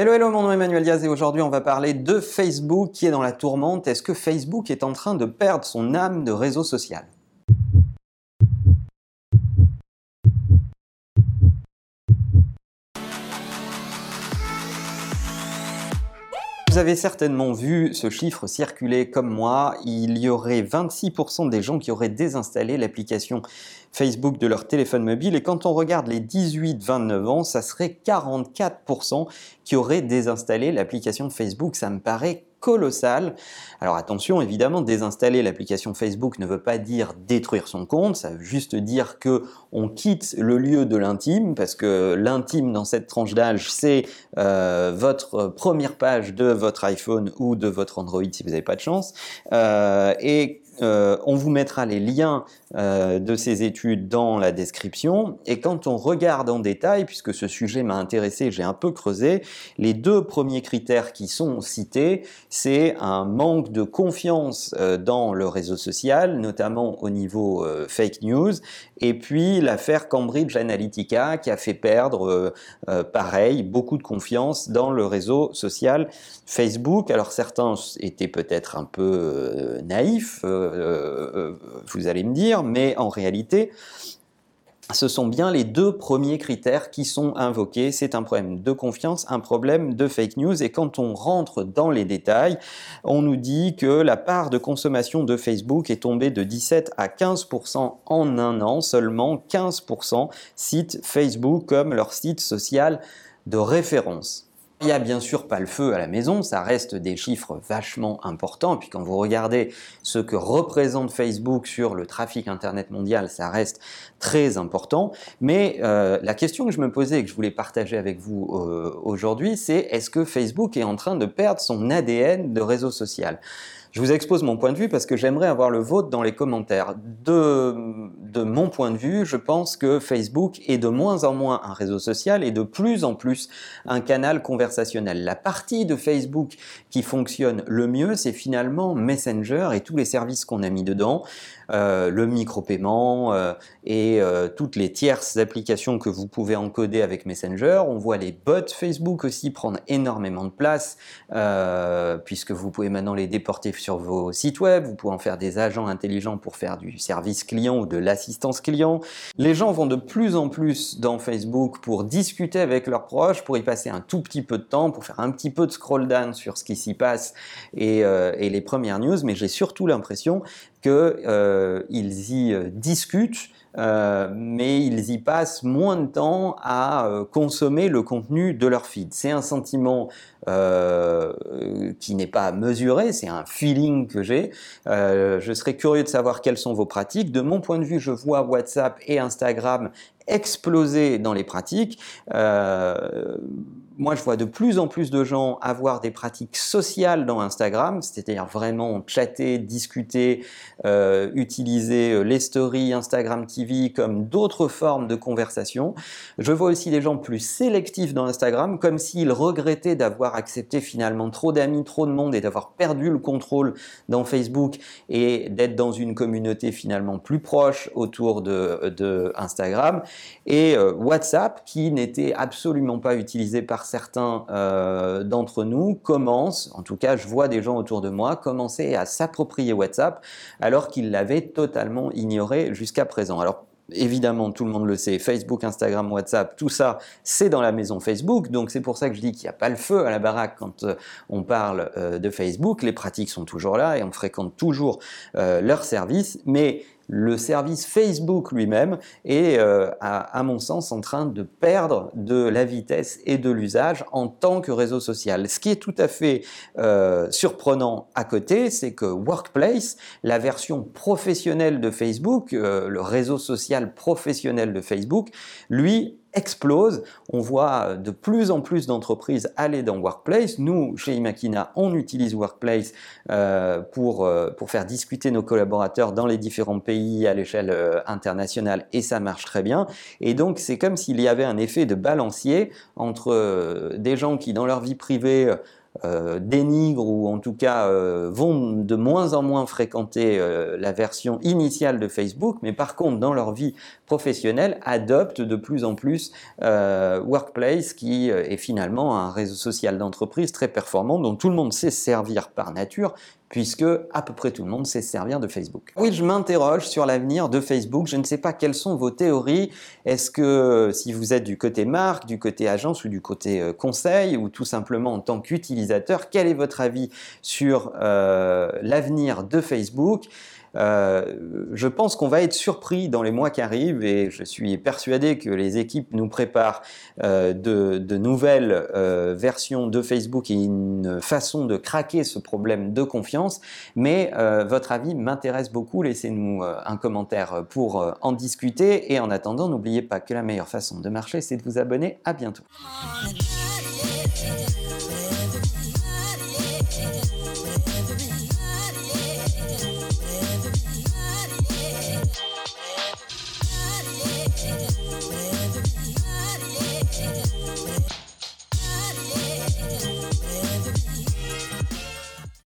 Hello, hello, mon nom est Emmanuel Diaz et aujourd'hui on va parler de Facebook qui est dans la tourmente. Est-ce que Facebook est en train de perdre son âme de réseau social? Avez certainement vu ce chiffre circuler comme moi. Il y aurait 26% des gens qui auraient désinstallé l'application Facebook de leur téléphone mobile. Et quand on regarde les 18-29 ans, ça serait 44% qui auraient désinstallé l'application Facebook. Ça me paraît colossal. Alors attention, évidemment, désinstaller l'application Facebook ne veut pas dire détruire son compte, ça veut juste dire que on quitte le lieu de l'intime, parce que l'intime dans cette tranche d'âge, c'est euh, votre première page de votre iPhone ou de votre Android si vous n'avez pas de chance. Euh, et euh, on vous mettra les liens euh, de ces études dans la description. Et quand on regarde en détail, puisque ce sujet m'a intéressé, j'ai un peu creusé, les deux premiers critères qui sont cités, c'est un manque de confiance euh, dans le réseau social, notamment au niveau fake news, et puis l'affaire Cambridge Analytica qui a fait perdre, pareil, beaucoup de confiance dans le réseau social Facebook. Alors certains étaient peut-être un peu naïfs, euh, euh, vous allez me dire, mais en réalité, ce sont bien les deux premiers critères qui sont invoqués. C'est un problème de confiance, un problème de fake news. Et quand on rentre dans les détails, on nous dit que la part de consommation de Facebook est tombée de 17 à 15% en un an. Seulement 15% citent Facebook comme leur site social de référence. Il n'y a bien sûr pas le feu à la maison, ça reste des chiffres vachement importants. Puis quand vous regardez ce que représente Facebook sur le trafic Internet mondial, ça reste très important. Mais euh, la question que je me posais et que je voulais partager avec vous euh, aujourd'hui, c'est est-ce que Facebook est en train de perdre son ADN de réseau social? Je vous expose mon point de vue parce que j'aimerais avoir le vôtre dans les commentaires. De, de mon point de vue, je pense que Facebook est de moins en moins un réseau social et de plus en plus un canal conversationnel. La partie de Facebook qui fonctionne le mieux, c'est finalement Messenger et tous les services qu'on a mis dedans. Euh, le micro-paiement euh, et euh, toutes les tierces applications que vous pouvez encoder avec Messenger. On voit les bots Facebook aussi prendre énormément de place puisque vous pouvez maintenant les déporter sur vos sites web, vous pouvez en faire des agents intelligents pour faire du service client ou de l'assistance client. Les gens vont de plus en plus dans Facebook pour discuter avec leurs proches, pour y passer un tout petit peu de temps, pour faire un petit peu de scroll down sur ce qui s'y passe et, et les premières news, mais j'ai surtout l'impression qu'ils euh, y euh, discutent, euh, mais ils y passent moins de temps à consommer le contenu de leur feed. C'est un sentiment qui n'est pas mesuré, c'est un feeling que j'ai. je serais curieux de savoir quelles sont vos pratiques. De mon point de vue, je vois WhatsApp et Instagram exploser dans les pratiques moi, je vois de plus en plus de gens avoir des pratiques sociales dans Instagram, c'est-à-dire vraiment chatter, discuter, euh, utiliser euh, les stories Instagram TV comme d'autres formes de conversation. Je vois aussi des gens plus sélectifs dans Instagram, comme s'ils regrettaient d'avoir accepté finalement trop d'amis, trop de monde et d'avoir perdu le contrôle dans Facebook et d'être dans une communauté finalement plus proche autour de, Instagram. Et euh, WhatsApp, qui n'était absolument pas utilisé par certains euh, d'entre nous commencent, en tout cas je vois des gens autour de moi, commencer à s'approprier WhatsApp alors qu'ils l'avaient totalement ignoré jusqu'à présent. Alors évidemment, tout le monde le sait, Facebook, Instagram, WhatsApp, tout ça, c'est dans la maison Facebook. Donc c'est pour ça que je dis qu'il n'y a pas le feu à la baraque quand euh, on parle de Facebook. Les pratiques sont toujours là et on fréquente toujours leurs services. Mais le service Facebook lui-même est, euh, à, mon sens, en train de perdre de la vitesse et de l'usage en tant que réseau social. Ce qui est tout à fait euh, surprenant à côté, c'est que Workplace, la version professionnelle de Facebook, euh, le réseau social professionnel de Facebook, lui explose. On voit de plus en plus d'entreprises aller dans Workplace. Nous, chez Imakina, on utilise Workplace euh, pour, euh, pour faire discuter nos collaborateurs dans les différents pays à l'échelle euh, internationale et ça marche très bien. Et donc, c'est comme s'il y avait un effet de balancier entre des gens qui, dans leur vie privée, dénigrent ou en tout cas vont de moins en moins fréquenter la version initiale de Facebook, mais par contre dans leur vie professionnelle adoptent de plus en plus Workplace qui est finalement un réseau social d'entreprise très performant dont tout le monde sait servir par nature puisque à peu près tout le monde sait se servir de Facebook. Oui, je m'interroge sur l'avenir de Facebook. Je ne sais pas quelles sont vos théories. Est-ce que si vous êtes du côté marque, du côté agence ou du côté euh, conseil, ou tout simplement en tant qu'utilisateur, quel est votre avis sur euh, l'avenir de Facebook? Euh, je pense qu'on va être surpris dans les mois qui arrivent et je suis persuadé que les équipes nous préparent euh, de, nouvelles euh, versions de Facebook et une façon de craquer ce problème de confiance. Mais votre avis m'intéresse beaucoup. Laissez-nous un commentaire pour en discuter et en attendant, n'oubliez pas que la meilleure façon de marcher, c'est de vous abonner. À bientôt.